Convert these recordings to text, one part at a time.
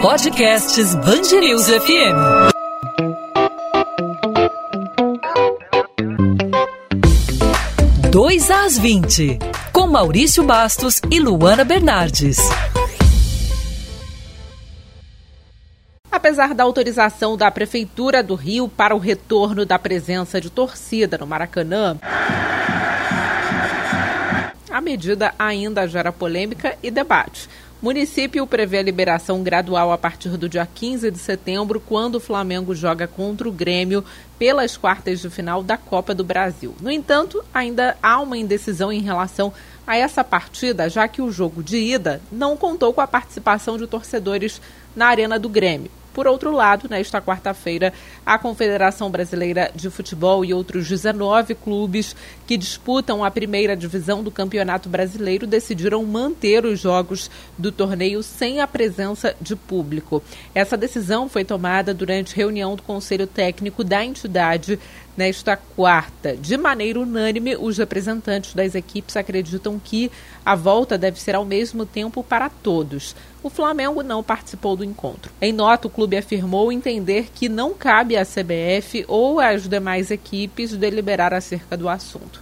Podcasts Bangerils FM. Dois às 20, com Maurício Bastos e Luana Bernardes. Apesar da autorização da Prefeitura do Rio para o retorno da presença de torcida no Maracanã, a medida ainda gera polêmica e debate. Município prevê a liberação gradual a partir do dia 15 de setembro, quando o Flamengo joga contra o Grêmio pelas quartas de final da Copa do Brasil. No entanto, ainda há uma indecisão em relação a essa partida, já que o jogo de ida não contou com a participação de torcedores na Arena do Grêmio. Por outro lado, nesta quarta-feira, a Confederação Brasileira de Futebol e outros 19 clubes que disputam a primeira divisão do Campeonato Brasileiro decidiram manter os jogos do torneio sem a presença de público. Essa decisão foi tomada durante reunião do Conselho Técnico da entidade nesta quarta. De maneira unânime, os representantes das equipes acreditam que a volta deve ser ao mesmo tempo para todos. O Flamengo não participou do encontro. Em nota, o clube afirmou entender que não cabe à CBF ou às demais equipes deliberar acerca do assunto.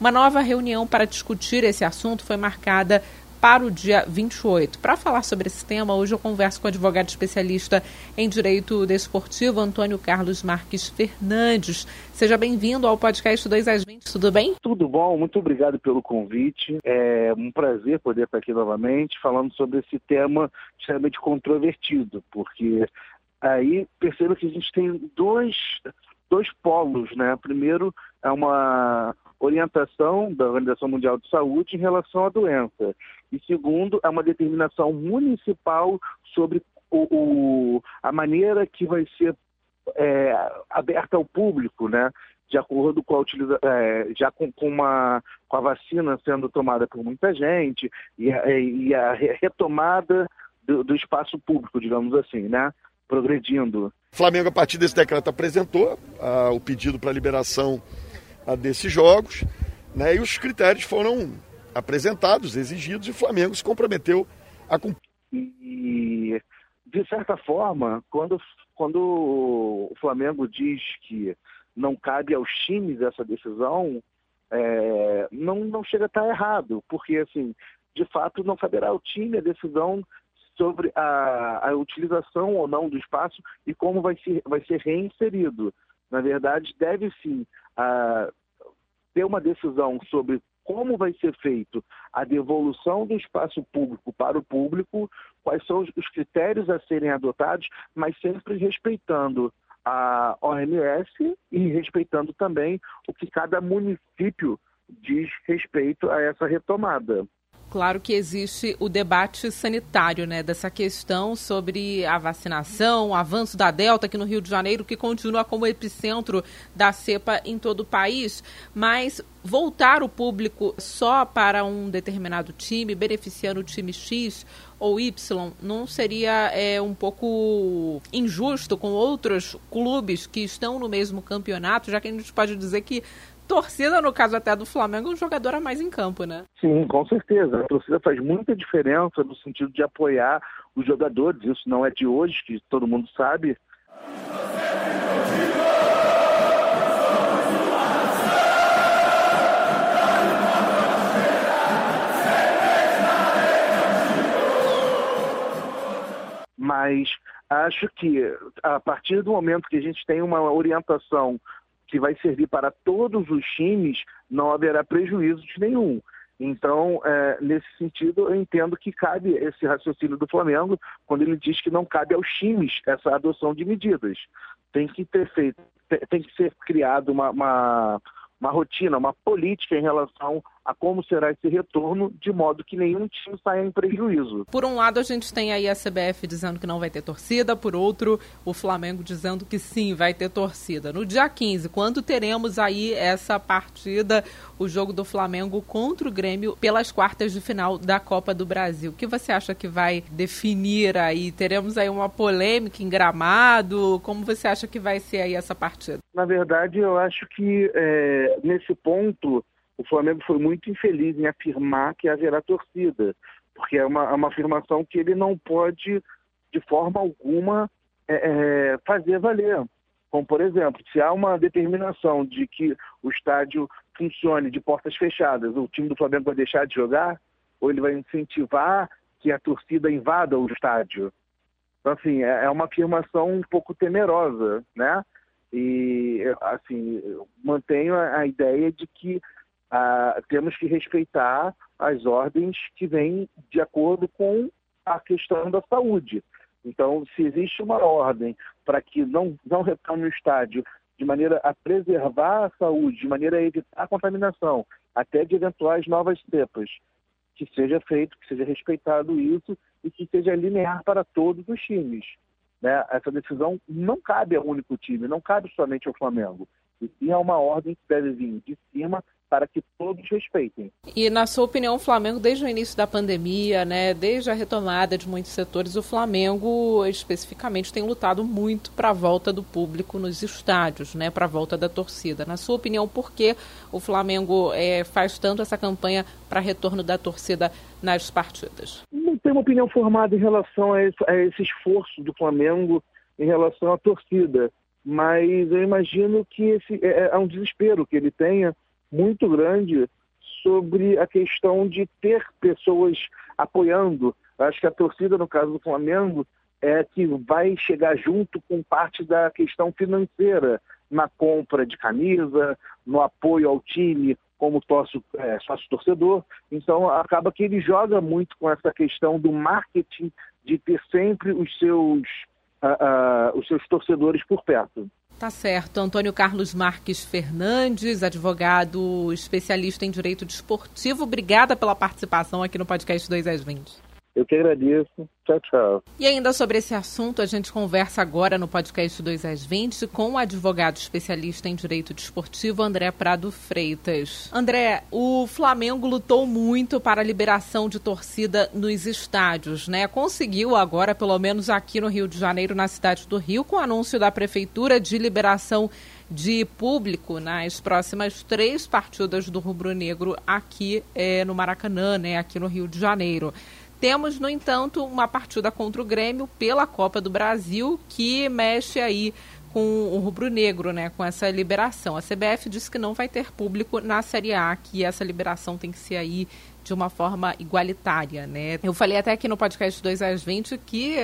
Uma nova reunião para discutir esse assunto foi marcada para o dia 28. Para falar sobre esse tema, hoje eu converso com o advogado especialista em direito desportivo, Antônio Carlos Marques Fernandes. Seja bem-vindo ao podcast 2 às 20, tudo bem? Tudo bom, muito obrigado pelo convite. É um prazer poder estar aqui novamente falando sobre esse tema extremamente controvertido, porque aí perceba que a gente tem dois, dois polos, né? Primeiro é uma orientação da Organização Mundial de Saúde em relação à doença. E segundo, é uma determinação municipal sobre o, o a maneira que vai ser é, aberta ao público, né? de acordo com a utiliza, é, já com, com, uma, com a vacina sendo tomada por muita gente e e a retomada do, do, espaço público, digamos assim, né? Progredindo. Flamengo, a partir desse decreto, apresentou ah, o pedido para liberação ah, desses jogos, né? E os critérios foram apresentados, exigidos, e o Flamengo se comprometeu a cumprir. E, de certa forma, quando, quando o Flamengo diz que não cabe aos times essa decisão, é, não, não chega a estar errado, porque, assim, de fato, não caberá ao time a decisão sobre a, a utilização ou não do espaço e como vai ser, vai ser reinserido. Na verdade, deve sim ter uma decisão sobre como vai ser feito a devolução do espaço público para o público, quais são os critérios a serem adotados, mas sempre respeitando a OMS e respeitando também o que cada município diz respeito a essa retomada claro que existe o debate sanitário, né, dessa questão sobre a vacinação, o avanço da Delta aqui no Rio de Janeiro, que continua como epicentro da cepa em todo o país, mas voltar o público só para um determinado time, beneficiando o time X ou Y, não seria é, um pouco injusto com outros clubes que estão no mesmo campeonato, já que a gente pode dizer que torcida, no caso até do Flamengo, um jogador a mais em campo, né? Sim, com certeza. A torcida faz muita diferença no sentido de apoiar os jogadores. Isso não é de hoje, que todo mundo sabe. Mas acho que a partir do momento que a gente tem uma orientação que vai servir para todos os times, não haverá prejuízo de nenhum. Então, é, nesse sentido, eu entendo que cabe esse raciocínio do Flamengo quando ele diz que não cabe aos times essa adoção de medidas. Tem que ter feito, tem que ser criado uma, uma, uma rotina, uma política em relação a como será esse retorno, de modo que nenhum time saia em prejuízo. Por um lado, a gente tem aí a CBF dizendo que não vai ter torcida, por outro, o Flamengo dizendo que sim, vai ter torcida. No dia 15, quando teremos aí essa partida, o jogo do Flamengo contra o Grêmio pelas quartas de final da Copa do Brasil. O que você acha que vai definir aí? Teremos aí uma polêmica em gramado? Como você acha que vai ser aí essa partida? Na verdade, eu acho que é, nesse ponto o Flamengo foi muito infeliz em afirmar que haverá torcida, porque é uma, é uma afirmação que ele não pode de forma alguma, é, é, fazer valer. Como, por exemplo, se há uma determinação de que o estádio funcione de portas fechadas, o time do Flamengo vai deixar de jogar, ou ele vai incentivar que a torcida invada o estádio. Então, assim, é, é uma afirmação um pouco temerosa, né? E, assim, mantenho a ideia de que ah, temos que respeitar as ordens que vêm de acordo com a questão da saúde. Então, se existe uma ordem para que não, não retorne o estádio de maneira a preservar a saúde, de maneira a evitar a contaminação, até de eventuais novas cepas, que seja feito, que seja respeitado isso e que seja linear para todos os times. Né? Essa decisão não cabe ao único time, não cabe somente ao Flamengo. E sim é uma ordem que deve vir de cima para que todos respeitem. E na sua opinião, o Flamengo, desde o início da pandemia, né, desde a retomada de muitos setores, o Flamengo especificamente tem lutado muito para a volta do público nos estádios, né, para a volta da torcida. Na sua opinião, por que o Flamengo é, faz tanto essa campanha para retorno da torcida nas partidas? Não tenho uma opinião formada em relação a esse, a esse esforço do Flamengo em relação à torcida mas eu imagino que esse é, é um desespero que ele tenha muito grande sobre a questão de ter pessoas apoiando. Acho que a torcida, no caso do Flamengo, é que vai chegar junto com parte da questão financeira na compra de camisa, no apoio ao time como sócio, é, sócio torcedor. Então acaba que ele joga muito com essa questão do marketing de ter sempre os seus, uh, uh, os seus torcedores por perto. Tá certo. Antônio Carlos Marques Fernandes, advogado especialista em direito desportivo. Obrigada pela participação aqui no podcast 2 às 20. Eu que agradeço. Tchau, tchau. E ainda sobre esse assunto, a gente conversa agora no podcast 2 às 20 com o advogado especialista em direito desportivo, André Prado Freitas. André, o Flamengo lutou muito para a liberação de torcida nos estádios, né? Conseguiu agora, pelo menos aqui no Rio de Janeiro, na cidade do Rio, com o anúncio da prefeitura de liberação de público nas próximas três partidas do Rubro Negro aqui é, no Maracanã, né? Aqui no Rio de Janeiro. Temos, no entanto, uma partida contra o Grêmio pela Copa do Brasil que mexe aí com o rubro-negro, né, com essa liberação. A CBF disse que não vai ter público na Série A, que essa liberação tem que ser aí de uma forma igualitária, né? Eu falei até aqui no podcast 2 às 20 que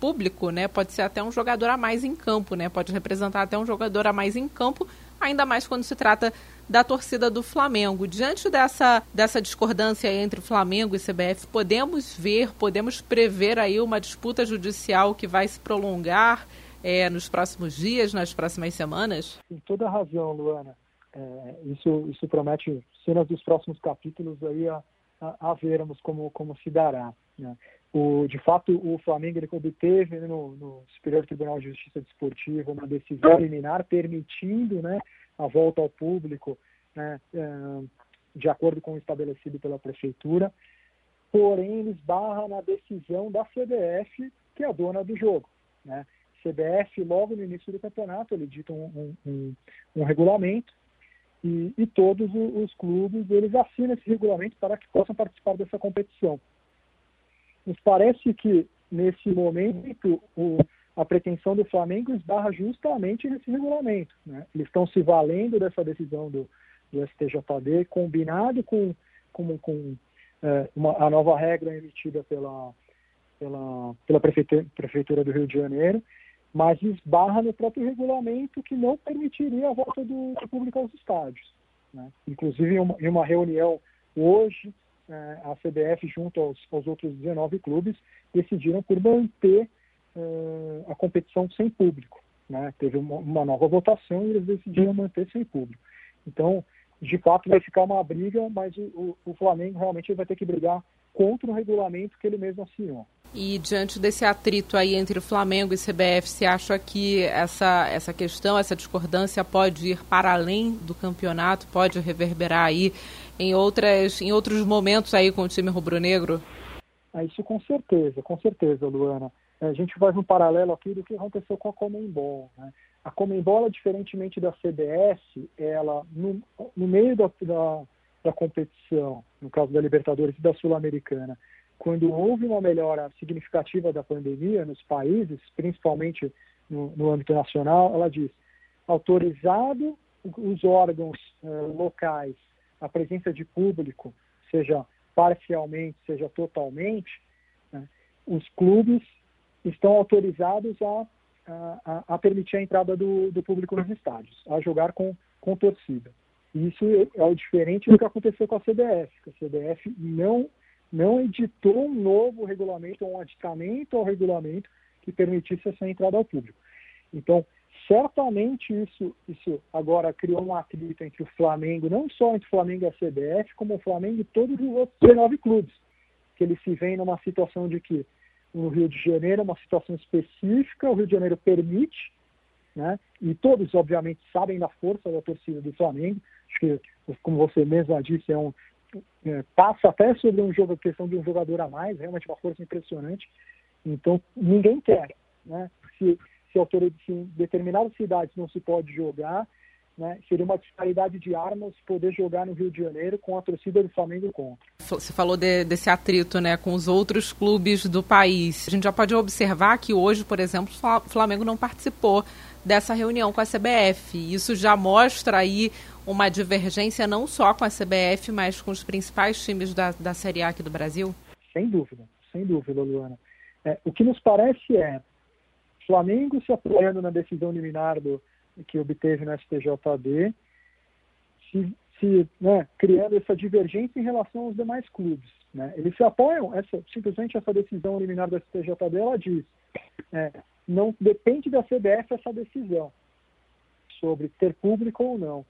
público, né, pode ser até um jogador a mais em campo, né? Pode representar até um jogador a mais em campo, ainda mais quando se trata da torcida do Flamengo. Diante dessa, dessa discordância entre Flamengo e CBF, podemos ver, podemos prever aí uma disputa judicial que vai se prolongar é, nos próximos dias, nas próximas semanas? Tem toda a razão, Luana. É, isso, isso promete cenas dos próximos capítulos aí a, a, a vermos como, como se dará. Né? O, de fato, o Flamengo ele obteve no, no Superior Tribunal de Justiça Desportiva uma decisão liminar permitindo né, a volta ao público, né, é, de acordo com o estabelecido pela prefeitura, porém ele esbarra na decisão da CBF, que é a dona do jogo. Né? CBF, logo no início do campeonato, ele dita um, um, um regulamento e, e, todos os clubes eles assinam esse regulamento para que possam participar dessa competição. Nos parece que, nesse momento, o, a pretensão do Flamengo esbarra justamente nesse regulamento. Né? Eles estão se valendo dessa decisão do, do STJD, combinado com, com, com é, uma, a nova regra emitida pela, pela, pela prefeitura, prefeitura do Rio de Janeiro, mas esbarra no próprio regulamento que não permitiria a volta do, do público aos estádios. Né? Inclusive, em uma, em uma reunião hoje, é, a CBF, junto aos, aos outros 19 clubes, decidiram por manter uh, a competição sem público. Né? Teve uma, uma, nova votação e eles decidiram manter sem público. Então, de fato, vai ficar uma briga, mas o, o Flamengo realmente vai ter que brigar contra o regulamento que ele mesmo assinou. E diante desse atrito aí entre o Flamengo e CBF, você acha que essa, essa questão, essa discordância pode ir para além do campeonato, pode reverberar aí em, outras, em outros momentos aí com o time rubro-negro? Ah, isso com certeza, com certeza, Luana a gente faz um paralelo aqui do que aconteceu com a Comembol. Né? A Comembol, diferentemente da CBS, ela, no, no meio da, da, da, competição, no caso da Libertadores e da Sul-Americana, quando houve uma melhora significativa da pandemia nos países, principalmente no, no âmbito nacional, ela diz autorizado os órgãos uh, locais a presença de público, seja parcialmente, seja totalmente, né, os clubes estão autorizados a, a, a permitir a entrada do, do, público nos estádios, a jogar com, com torcida. Isso é o diferente do que aconteceu com a CBF. A CBF não, não editou um novo regulamento, um aditamento ao regulamento que permitisse essa entrada ao público. Então, certamente isso, isso agora criou um atrito entre o Flamengo, não só entre o Flamengo e a CBF, como o Flamengo e todos os outros 19 clubes, que eles se veem numa situação de que no Rio de Janeiro é uma situação específica, o Rio de Janeiro permite, né? E todos, obviamente, sabem da força da torcida do Flamengo. Acho que, como você mesma disse, é um, é, passa até sobre um jogo, a questão de um jogador a mais, realmente uma força impressionante. Então, ninguém quer, né? Se, se, se em determinadas cidades não se pode jogar, né, seria uma disparidade de armas poder jogar no Rio de Janeiro com a torcida do Flamengo contra. Você falou de, desse atrito né, com os outros clubes do país. A gente já pode observar que hoje, por exemplo, o Flamengo não participou dessa reunião com a CBF. Isso já mostra aí uma divergência não só com a CBF, mas com os principais times da, da Série A aqui do Brasil? Sem dúvida, sem dúvida, Luana. É, o que nos parece é Flamengo se apoiando na decisão liminar do, que obteve no STJD, se, se né, criando essa divergência em relação aos demais clubes. Né? Eles se apoiam, essa, simplesmente essa decisão liminar do STJD, ela diz, é, não depende da CBF essa decisão sobre ter público ou não,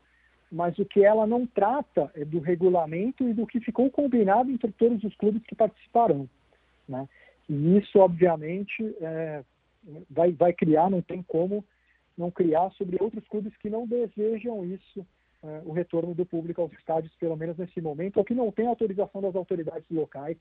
mas o que ela não trata é do regulamento e do que ficou combinado entre todos os clubes que participarão. Né? E isso, obviamente, é, vai, vai criar, não tem como não criar sobre outros clubes que não desejam isso, é, o retorno do público aos estádios, pelo menos nesse momento, ou que não tem autorização das autoridades locais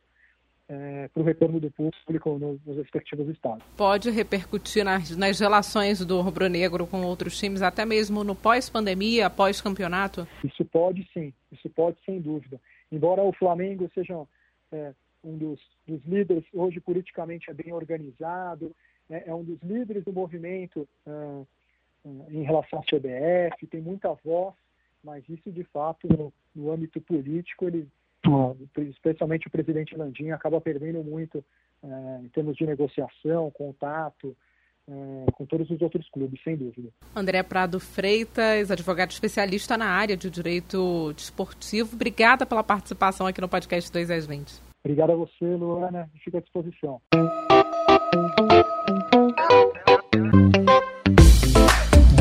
é, para o retorno do público nos, nos respectivos estados. Pode repercutir nas, nas relações do rubro-negro com outros times, até mesmo no pós-pandemia, pós-campeonato? Isso pode sim, isso pode sem dúvida. Embora o Flamengo seja é, um dos, dos líderes, hoje politicamente é bem organizado, é, é um dos líderes do movimento uh, em relação à CBF, tem muita voz, mas isso de fato no, no âmbito político ele especialmente o presidente Landim acaba perdendo muito uh, em termos de negociação, contato, com todos os outros clubes, sem dúvida. André Prado Freitas, advogado especialista na área de direito desportivo, obrigada pela participação aqui no podcast 2 às 20. Obrigado a você, Luana, fico à disposição.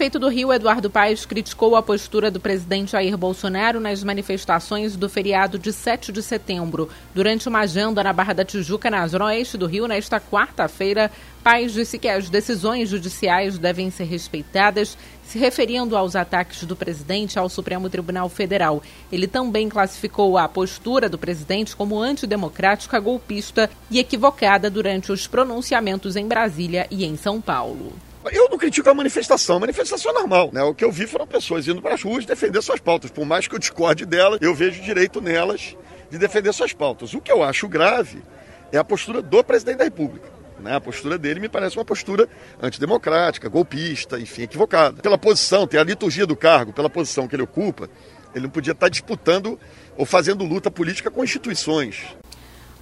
Prefeito do Rio, Eduardo Paes, criticou a postura do presidente Jair Bolsonaro nas manifestações do feriado de 7 de setembro. Durante uma agenda na Barra da Tijuca, na zona oeste do Rio, nesta quarta-feira, Paes disse que as decisões judiciais devem ser respeitadas se referindo aos ataques do presidente ao Supremo Tribunal Federal. Ele também classificou a postura do presidente como antidemocrática, golpista e equivocada durante os pronunciamentos em Brasília e em São Paulo. Eu não critico a manifestação, a manifestação é normal. Né? O que eu vi foram pessoas indo para as ruas defender suas pautas. Por mais que eu discorde delas, eu vejo direito nelas de defender suas pautas. O que eu acho grave é a postura do presidente da República. Né? A postura dele me parece uma postura antidemocrática, golpista, enfim, equivocada. Pela posição, tem a liturgia do cargo, pela posição que ele ocupa, ele não podia estar disputando ou fazendo luta política com instituições.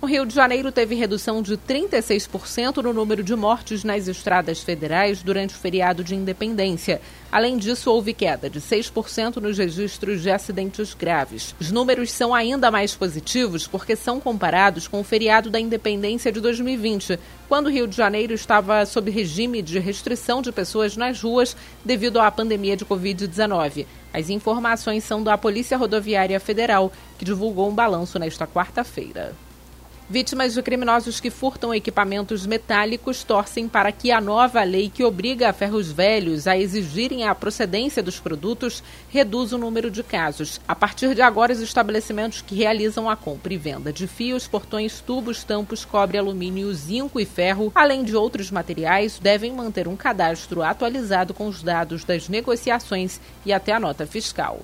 O Rio de Janeiro teve redução de 36% no número de mortes nas estradas federais durante o feriado de independência. Além disso, houve queda de 6% nos registros de acidentes graves. Os números são ainda mais positivos porque são comparados com o feriado da independência de 2020, quando o Rio de Janeiro estava sob regime de restrição de pessoas nas ruas devido à pandemia de Covid-19. As informações são da Polícia Rodoviária Federal, que divulgou um balanço nesta quarta-feira. Vítimas de criminosos que furtam equipamentos metálicos torcem para que a nova lei que obriga ferros velhos a exigirem a procedência dos produtos reduza o número de casos. A partir de agora, os estabelecimentos que realizam a compra e venda de fios, portões, tubos, tampos, cobre, alumínio, zinco e ferro, além de outros materiais, devem manter um cadastro atualizado com os dados das negociações e até a nota fiscal.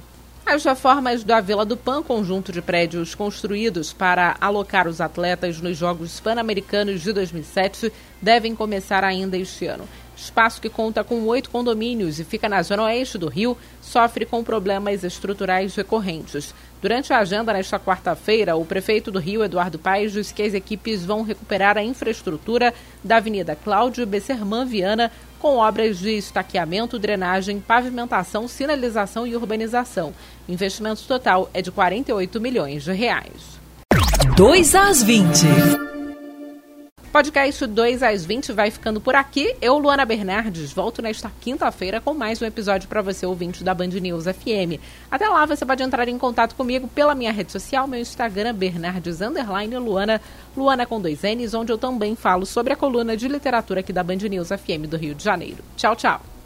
As reformas da Vila do Pan, conjunto de prédios construídos para alocar os atletas nos Jogos Pan-Americanos de 2007, devem começar ainda este ano. Espaço que conta com oito condomínios e fica na zona oeste do Rio, sofre com problemas estruturais recorrentes. Durante a agenda nesta quarta-feira, o prefeito do Rio, Eduardo Paes, disse que as equipes vão recuperar a infraestrutura da Avenida Cláudio Besserman Viana com obras de estaqueamento, drenagem, pavimentação, sinalização e urbanização. O investimento total é de 48 milhões de reais. 2 às 20. Podcast 2 às 20 vai ficando por aqui. Eu, Luana Bernardes, volto nesta quinta-feira com mais um episódio para você, ouvinte da Band News FM. Até lá, você pode entrar em contato comigo pela minha rede social, meu Instagram, Bernardes Luana, Luana com dois N's, onde eu também falo sobre a coluna de literatura aqui da Band News FM do Rio de Janeiro. Tchau, tchau.